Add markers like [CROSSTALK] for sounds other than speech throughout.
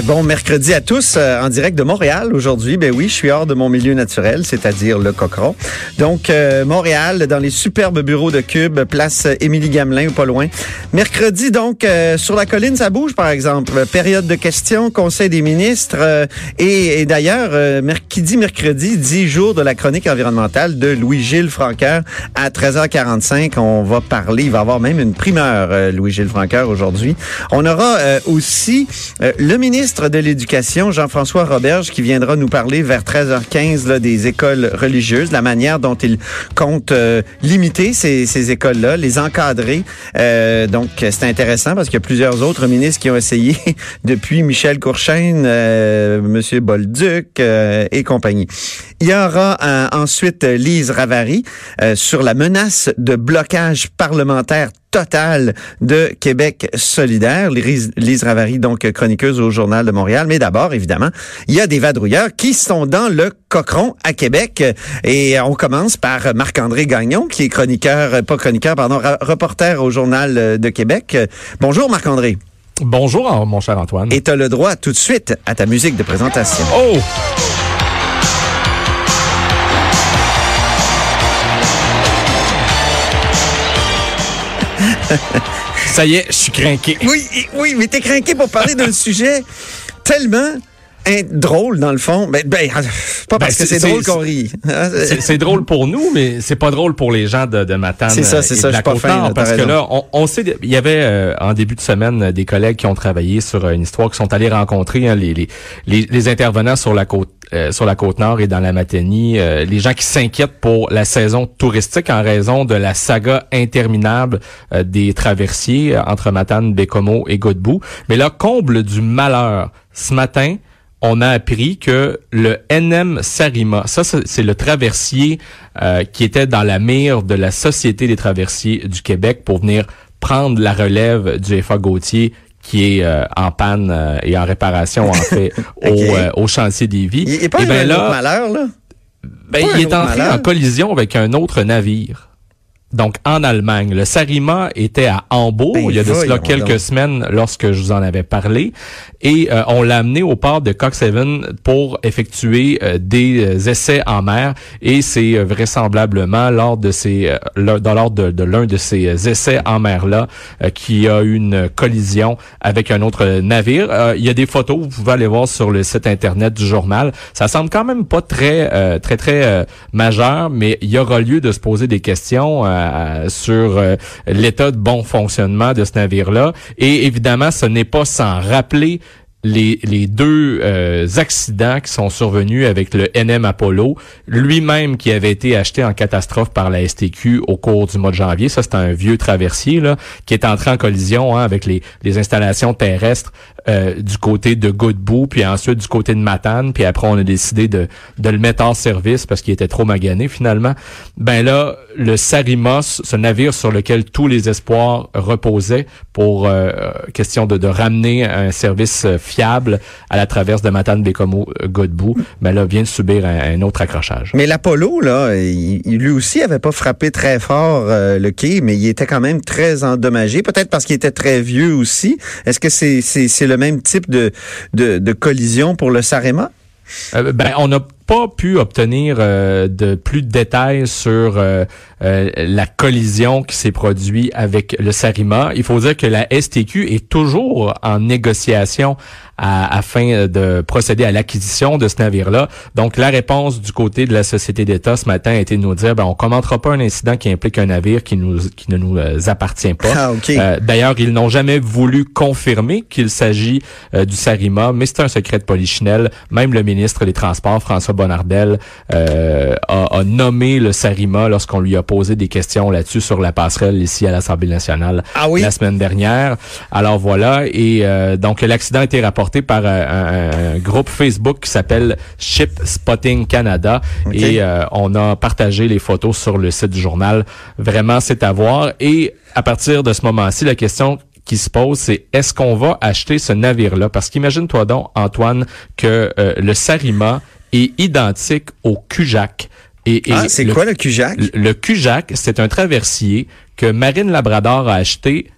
Bon mercredi à tous euh, en direct de Montréal aujourd'hui. Ben oui, je suis hors de mon milieu naturel, c'est-à-dire le Cochon. Donc euh, Montréal dans les superbes bureaux de Cube, place Émilie Gamelin ou pas loin. Mercredi donc euh, sur la colline ça bouge par exemple. Période de questions, Conseil des ministres et, et d'ailleurs qui dit mercredi dit jour de la chronique environnementale de Louis-Gilles Franqueur à 13h45. On va parler, il va y avoir même une primeur Louis-Gilles Franqueur aujourd'hui. On aura aussi le ministre ministre de l'Éducation, Jean-François Roberge, qui viendra nous parler vers 13h15 là, des écoles religieuses, la manière dont il compte euh, limiter ces, écoles-là, les encadrer. Euh, donc, c'est intéressant parce qu'il y a plusieurs autres ministres qui ont essayé [LAUGHS] depuis Michel Courchaine, euh, Monsieur Bolduc euh, et compagnie. Il y aura ensuite Lise Ravary sur la menace de blocage parlementaire total de Québec solidaire. Lise Ravary, donc chroniqueuse au Journal de Montréal. Mais d'abord, évidemment, il y a des vadrouilleurs qui sont dans le Cochron à Québec. Et on commence par Marc-André Gagnon, qui est chroniqueur, pas chroniqueur, pardon, reporter au Journal de Québec. Bonjour Marc-André. Bonjour, mon cher Antoine. Et tu as le droit tout de suite à ta musique de présentation. Oh! Ça y est, je suis craqué. Oui, oui, mais t'es craqué pour parler d'un sujet tellement drôle dans le fond. Ben, ben pas parce ben, que c'est drôle qu'on rit. Hein, c'est drôle pour nous, mais c'est pas drôle pour les gens de, de Matane. C'est ça, c'est ça. Je suis pas fin, parce que là, on, on, sait, il y avait euh, en début de semaine des collègues qui ont travaillé sur une histoire, qui sont allés rencontrer hein, les, les, les, intervenants sur la côte euh, sur la côte nord et dans la Matanie, euh, les gens qui s'inquiètent pour la saison touristique en raison de la saga interminable des traversiers entre Matane, Bécomo et Godbout. Mais là, comble du malheur, ce matin, on a appris que le NM Sarima, ça c'est le traversier euh, qui était dans la mire de la Société des traversiers du Québec pour venir prendre la relève du FA Gauthier qui est euh, en panne euh, et en réparation en fait [LAUGHS] au, chantier des vies. Il, est pas et ben là, malheur là? Ben, il est entré en collision avec un autre navire donc en Allemagne. Le Sarima était à Hambourg ben, il y a de cela quelques semaines lorsque je vous en avais parlé et euh, on l'a amené au port de Coxhaven pour effectuer euh, des euh, essais en mer et c'est vraisemblablement lors de ces lors de, de l'un de ces essais en mer là qui a eu une collision avec un autre navire. il y a des photos, vous pouvez aller voir sur le site internet du journal. Ça semble quand même pas très très très majeur, mais il y aura lieu de se poser des questions sur euh, l'état de bon fonctionnement de ce navire-là. Et évidemment, ce n'est pas sans rappeler les, les deux euh, accidents qui sont survenus avec le NM Apollo, lui-même qui avait été acheté en catastrophe par la STQ au cours du mois de janvier. Ça, c'est un vieux traversier là, qui est entré en collision hein, avec les, les installations terrestres euh, du côté de Godbout, puis ensuite du côté de Matane, puis après on a décidé de, de le mettre en service parce qu'il était trop magané finalement. Ben là, le Sarimos, ce navire sur lequel tous les espoirs reposaient pour euh, question de, de ramener un service fiable à la traverse de Matane Bécomo Godbout, ben là vient de subir un, autre accrochage. Mais l'Apollo là, il, lui aussi avait pas frappé très fort euh, le quai, mais il était quand même très endommagé, peut-être parce qu'il était très vieux aussi. Est-ce que c'est c'est le même type de de, de collision pour le Sarema? Euh, ben, on n'a pas pu obtenir euh, de plus de détails sur euh, la collision qui s'est produite avec le Sarima. Il faut dire que la STQ est toujours en négociation afin de procéder à l'acquisition de ce navire-là. Donc, la réponse du côté de la société d'État ce matin a été de nous dire, ben, on commentera pas un incident qui implique un navire qui, nous, qui ne nous appartient pas. Ah, D'ailleurs, ils n'ont jamais voulu confirmer qu'il s'agit du Sarima, mais c'est un secret de polichinelle. Même le ministre des Transports, François Bonnardel a, a, nommé le Sarima lorsqu'on lui a posé des questions là-dessus sur la passerelle ici à l'Assemblée nationale ah oui? la semaine dernière. Alors voilà, et donc l'accident a été rapporté par un, groupe Facebook qui s'appelle Ship Spotting Canada et on a partagé les photos sur le site du journal. Vraiment, c'est à voir. Et à partir de ce moment-ci, la question qui se pose, c'est est-ce qu'on va acheter ce navire-là? Parce qu'imagine-toi donc, Antoine, que euh, le Sarima est identique au Cujac. Et, ah, c'est quoi le Cujac? Le, le Cujac, c'est un traversier que Marine Labrador a acheté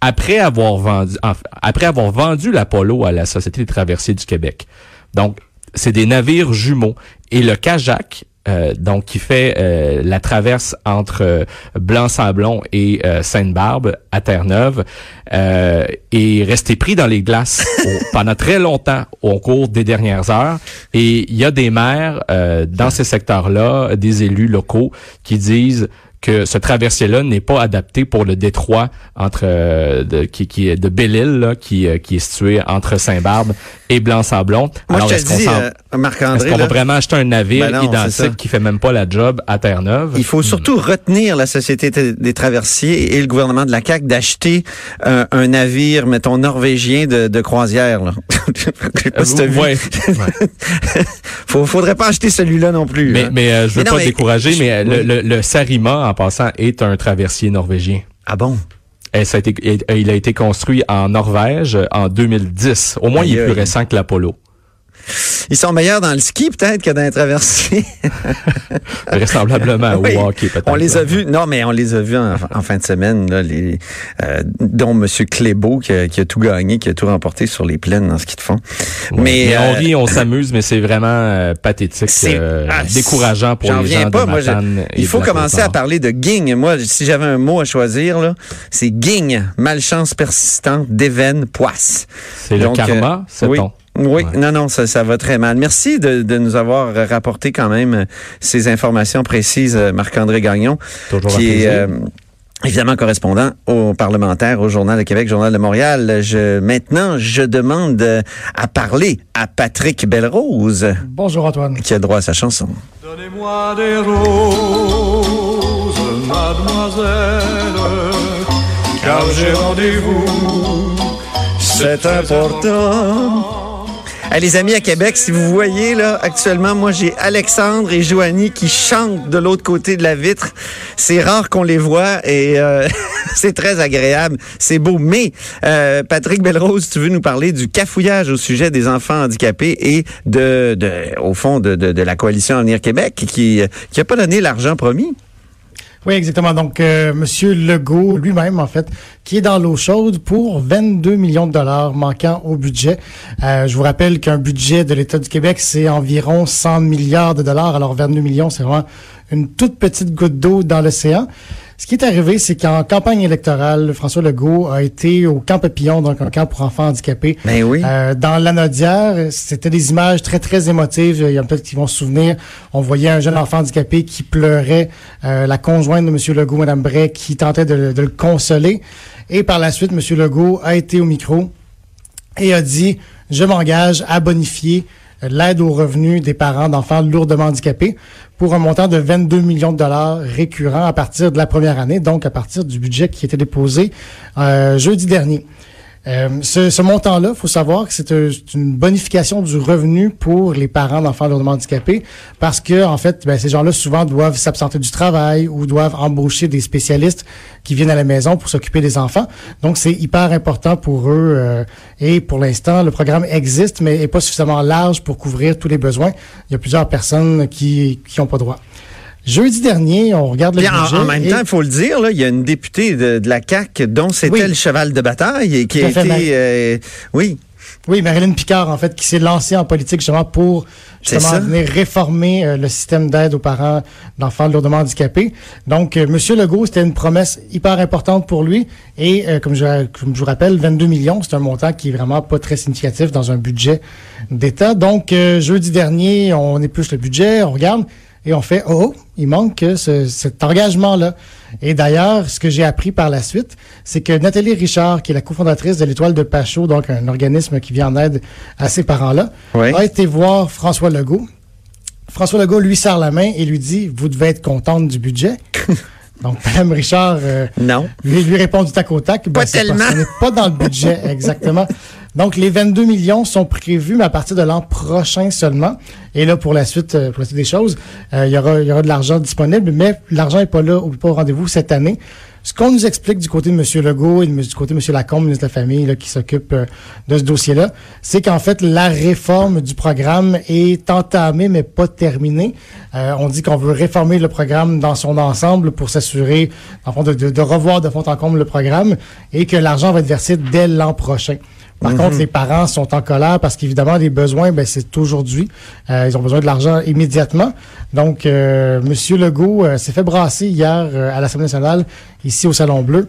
après avoir vendu, après avoir vendu l'Apollo à la Société des traversiers du Québec. Donc, c'est des navires jumeaux. Et le Cajac, euh, donc qui fait euh, la traverse entre euh, Blanc-Sablon et Sainte-Barbe à Terre-Neuve, est resté pris dans les glaces [LAUGHS] pendant très longtemps au cours des dernières heures. Et il y a des maires dans ces secteurs-là, des élus locaux qui disent que ce traversier-là n'est pas adapté pour le détroit entre euh, de, qui, qui est de Belle-Île, qui, euh, qui est situé entre Saint-Barbe et Blanc-Sablon. Alors, est-ce qu'on euh, Marc-André, va vraiment acheter un navire ben identique qui fait même pas la job à Terre-Neuve? Il faut surtout retenir la Société des traversiers et le gouvernement de la CAQ d'acheter un navire, mettons, norvégien de, de croisière. Là. [LAUGHS] [LAUGHS] faudrait pas acheter celui-là non plus. Mais, mais je veux pas décourager, mais le, le, le Sarima, passant, est un traversier norvégien. Ah bon? Et ça a été, il a été construit en Norvège en 2010. Au moins, il est plus récent que l'Apollo. Ils sont meilleurs dans le ski peut-être que dans les traversées. [LAUGHS] Vraisemblablement au hockey peut-être. On les a vus, non mais on les a vus en, fin de semaine, là, les, euh, dont M. Clébeau qui a, tout gagné, qui a tout remporté sur les plaines dans ce qu'ils font. Mais, on euh, rit, on s'amuse, mais c'est vraiment euh, pathétique, ah, décourageant pour les gens pas. de Il faut commencer à parler de Ging. Moi, si j'avais un mot à choisir, là, c'est Ging, malchance persistante, d'éven, poisse. C'est le karma, c'est oui. Oui, non, non, ça, ça va très mal. Merci de, de, nous avoir rapporté quand même ces informations précises, Marc-André Gagnon, Toujours qui est euh, évidemment correspondant au parlementaire, au Journal de Québec, Journal de Montréal. Je, maintenant, je demande à parler à Patrick Belrose. Bonjour Antoine. Qui a droit à sa chanson. Donnez-moi des roses, mademoiselle, car j'ai rendez-vous. C'est important. Les amis à Québec, si vous voyez là actuellement, moi j'ai Alexandre et Joanie qui chantent de l'autre côté de la vitre. C'est rare qu'on les voit et euh, [LAUGHS] c'est très agréable, c'est beau. Mais euh, Patrick Belrose, tu veux nous parler du cafouillage au sujet des enfants handicapés et de, de au fond de, de, de la coalition Avenir Québec qui qui a pas donné l'argent promis? Oui, exactement. Donc, euh, Monsieur Legault lui-même, en fait, qui est dans l'eau chaude pour 22 millions de dollars manquant au budget. Euh, je vous rappelle qu'un budget de l'État du Québec, c'est environ 100 milliards de dollars. Alors, 22 millions, c'est vraiment une toute petite goutte d'eau dans l'océan. Ce qui est arrivé, c'est qu'en campagne électorale, François Legault a été au Camp Papillon, donc un camp pour enfants handicapés. Ben oui. Euh, dans l'Anodière, c'était des images très, très émotives. Il y a peut-être qui vont se souvenir. On voyait un jeune enfant handicapé qui pleurait, euh, la conjointe de M. Legault, Mme Bray, qui tentait de, de le consoler. Et par la suite, M. Legault a été au micro et a dit, je m'engage à bonifier l'aide aux revenus des parents d'enfants lourdement handicapés pour un montant de 22 millions de dollars récurrents à partir de la première année, donc à partir du budget qui était déposé euh, jeudi dernier. Euh, ce, ce montant-là, faut savoir que c'est une bonification du revenu pour les parents d'enfants lourdement handicapés parce que, en fait, ben, ces gens-là souvent doivent s'absenter du travail ou doivent embaucher des spécialistes qui viennent à la maison pour s'occuper des enfants. Donc, c'est hyper important pour eux. Euh, et pour l'instant, le programme existe, mais n'est pas suffisamment large pour couvrir tous les besoins. Il y a plusieurs personnes qui n'ont pas droit. Jeudi dernier, on regarde le budget. En, même temps, il faut le dire, là, il y a une députée de, la CAC dont c'était le cheval de bataille et qui a été, euh, oui. Oui, Marilyn Picard, en fait, qui s'est lancée en politique justement pour justement venir réformer euh, le système d'aide aux parents d'enfants lourdement handicapés. Donc, euh, Monsieur Legault, c'était une promesse hyper importante pour lui. Et comme, je, comme je vous rappelle, 22 millions, c'est un montant qui est vraiment pas très significatif dans un budget d'État. Donc, jeudi dernier, on épluche le budget, on regarde et on fait oh, il manque ce, cet engagement-là. Et d'ailleurs, ce que j'ai appris par la suite, c'est que Nathalie Richard, qui est la cofondatrice de l'Étoile de Pachot, donc un organisme qui vient en aide à ces parents-là, a été voir François Legault François Legault lui serre la main et lui dit, vous devez être contente du budget. [LAUGHS] Donc, Mme Richard euh, non. Lui, lui, répond du tac au tac. Ben, pas tellement. on n'est pas dans le budget, exactement. Donc, les 22 millions sont prévus, mais à partir de l'an prochain seulement. Et là, pour la suite, euh, pour la suite des choses, euh, il, y aura, il y aura de l'argent disponible, mais l'argent n'est pas là, ou pas au rendez-vous cette année. Ce qu'on nous explique du côté de M. Legault et du côté de M. Lacombe, ministre de la Famille, qui s'occupe euh, de ce dossier-là, c'est qu'en fait, la réforme du programme est entamée, mais pas terminée. on dit qu'on veut réformer le programme dans son ensemble pour s'assurer, en fond, de revoir de fond en comble le programme et que l'argent va être versé dès l'an prochain. Par mhm. contre, les parents sont en colère parce qu'évidemment, les besoins, ben, c'est aujourd'hui. Euh, ils ont besoin de l'argent immédiatement. Donc, euh, M. Legault euh, s'est fait brasser hier euh, à l'Assemblée nationale, ici au Salon Bleu.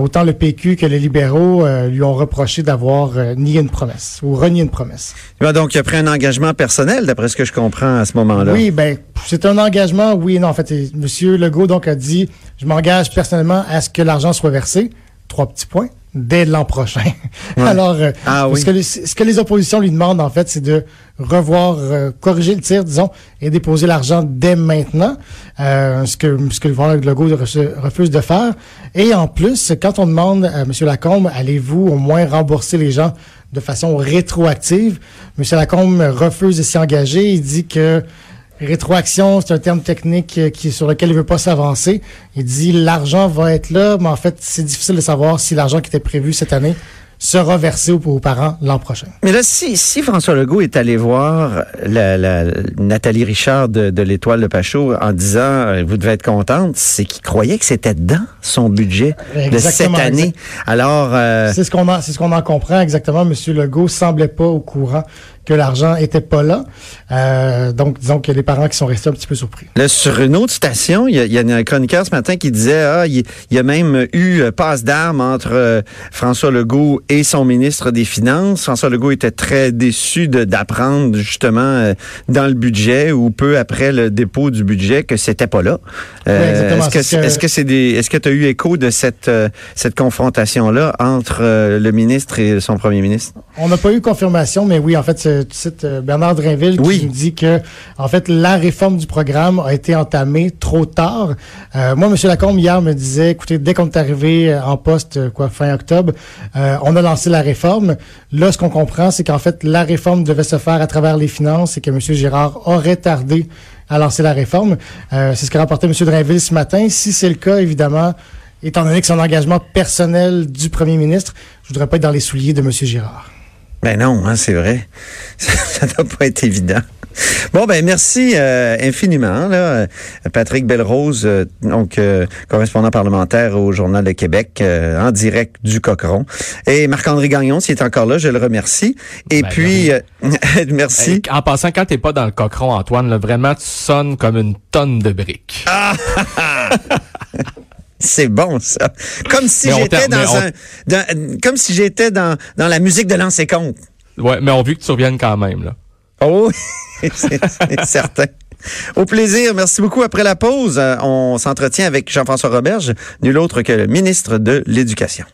autant le PQ que les libéraux lui ont reproché d'avoir nié une promesse ou renié une promesse. donc, il a pris un engagement personnel, d'après ce que je comprends à ce moment-là. Oui, ben, c'est un engagement, oui et non. En fait, M. Legault donc a dit, je m'engage personnellement à ce que l'argent soit versé. Trois petits points dès l'an prochain. [LAUGHS] Alors, euh, ah ce, que ce, que les, oppositions lui demandent, en fait, c'est de revoir, euh, corriger le tir, disons, et déposer l'argent dès maintenant, euh, ce que ce que le Legault refuse de faire. Et en plus, quand on demande à M. Lacombe, allez-vous au moins rembourser les gens de façon rétroactive, M. Lacombe refuse de s'y engager. Il dit que Rétroaction, c'est un terme technique euh, qui, sur lequel il veut pas s'avancer. Il dit l'argent va être là, mais en fait, c'est difficile de savoir si l'argent qui était prévu cette année sera versé aux, parents l'an prochain. Mais là, si, si François Legault est allé voir la, la Nathalie Richard de, de l'Étoile de Pachot en disant euh, vous devez être contente, c'est qu'il croyait que c'était dans son budget de cette année. Alors, euh, c'est ce qu'on c'est ce qu'on en comprend exactement. Monsieur Legault semblait pas au courant que l'argent était pas là. Euh, donc, disons qu'il y a des parents qui sont restés un petit peu surpris. Là, sur une autre station, il y a, il y a un chroniqueur ce matin qui disait, ah, il, y a même eu euh, passe d'armes entre euh, François Legault et son ministre des Finances. François Legault était très déçu d'apprendre justement euh, dans le budget ou peu après le dépôt du budget que c'était pas là. est-ce que est-ce que c'est des est-ce que tu as eu écho de cette cette confrontation là entre le ministre et son premier ministre? On n'a pas eu confirmation mais oui en fait tu cites euh, Bernard Drinville qui nous dit que, en fait, la réforme du programme a été entamée trop tard. Euh, moi, M. Lacombe, hier, me disait, écoutez, dès qu'on est arrivé euh, en poste, quoi, fin octobre, on a lancé la réforme. Là, ce qu'on comprend, c'est qu'en fait, la réforme devait se faire à travers les finances et que M. Girard aurait tardé à lancer la réforme. c'est ce qu'a rapporté M. Drinville ce matin. Si c'est le cas, évidemment, étant donné que c'est un engagement personnel du premier ministre, je voudrais pas être dans les souliers de M. Girard. Ben non, hein, c'est vrai. [LAUGHS] Ça doit pas être évident. Bon, ben merci euh, infiniment, là, Patrick Belrose, euh, donc euh, correspondant parlementaire au Journal de Québec, en direct du Cochon. Et Marc-André Gagnon, s'il est encore là, je le remercie. Et ben, puis, merci. [LAUGHS] en passant, quand t'es pas dans le Cochon, Antoine, là, vraiment, tu sonnes comme une tonne de briques. Ah! [LAUGHS] C'est bon ça. Comme si j'étais dans un, comme si j'étais dans, dans la musique de l'ancien compte. Ouais, mais on veut que tu reviennes quand même là. Oh, [LAUGHS] c'est certain. Au plaisir. Merci beaucoup. Après la pause, euh, on s'entretient avec Jean-François Roberge, nul autre que le ministre de l'Éducation.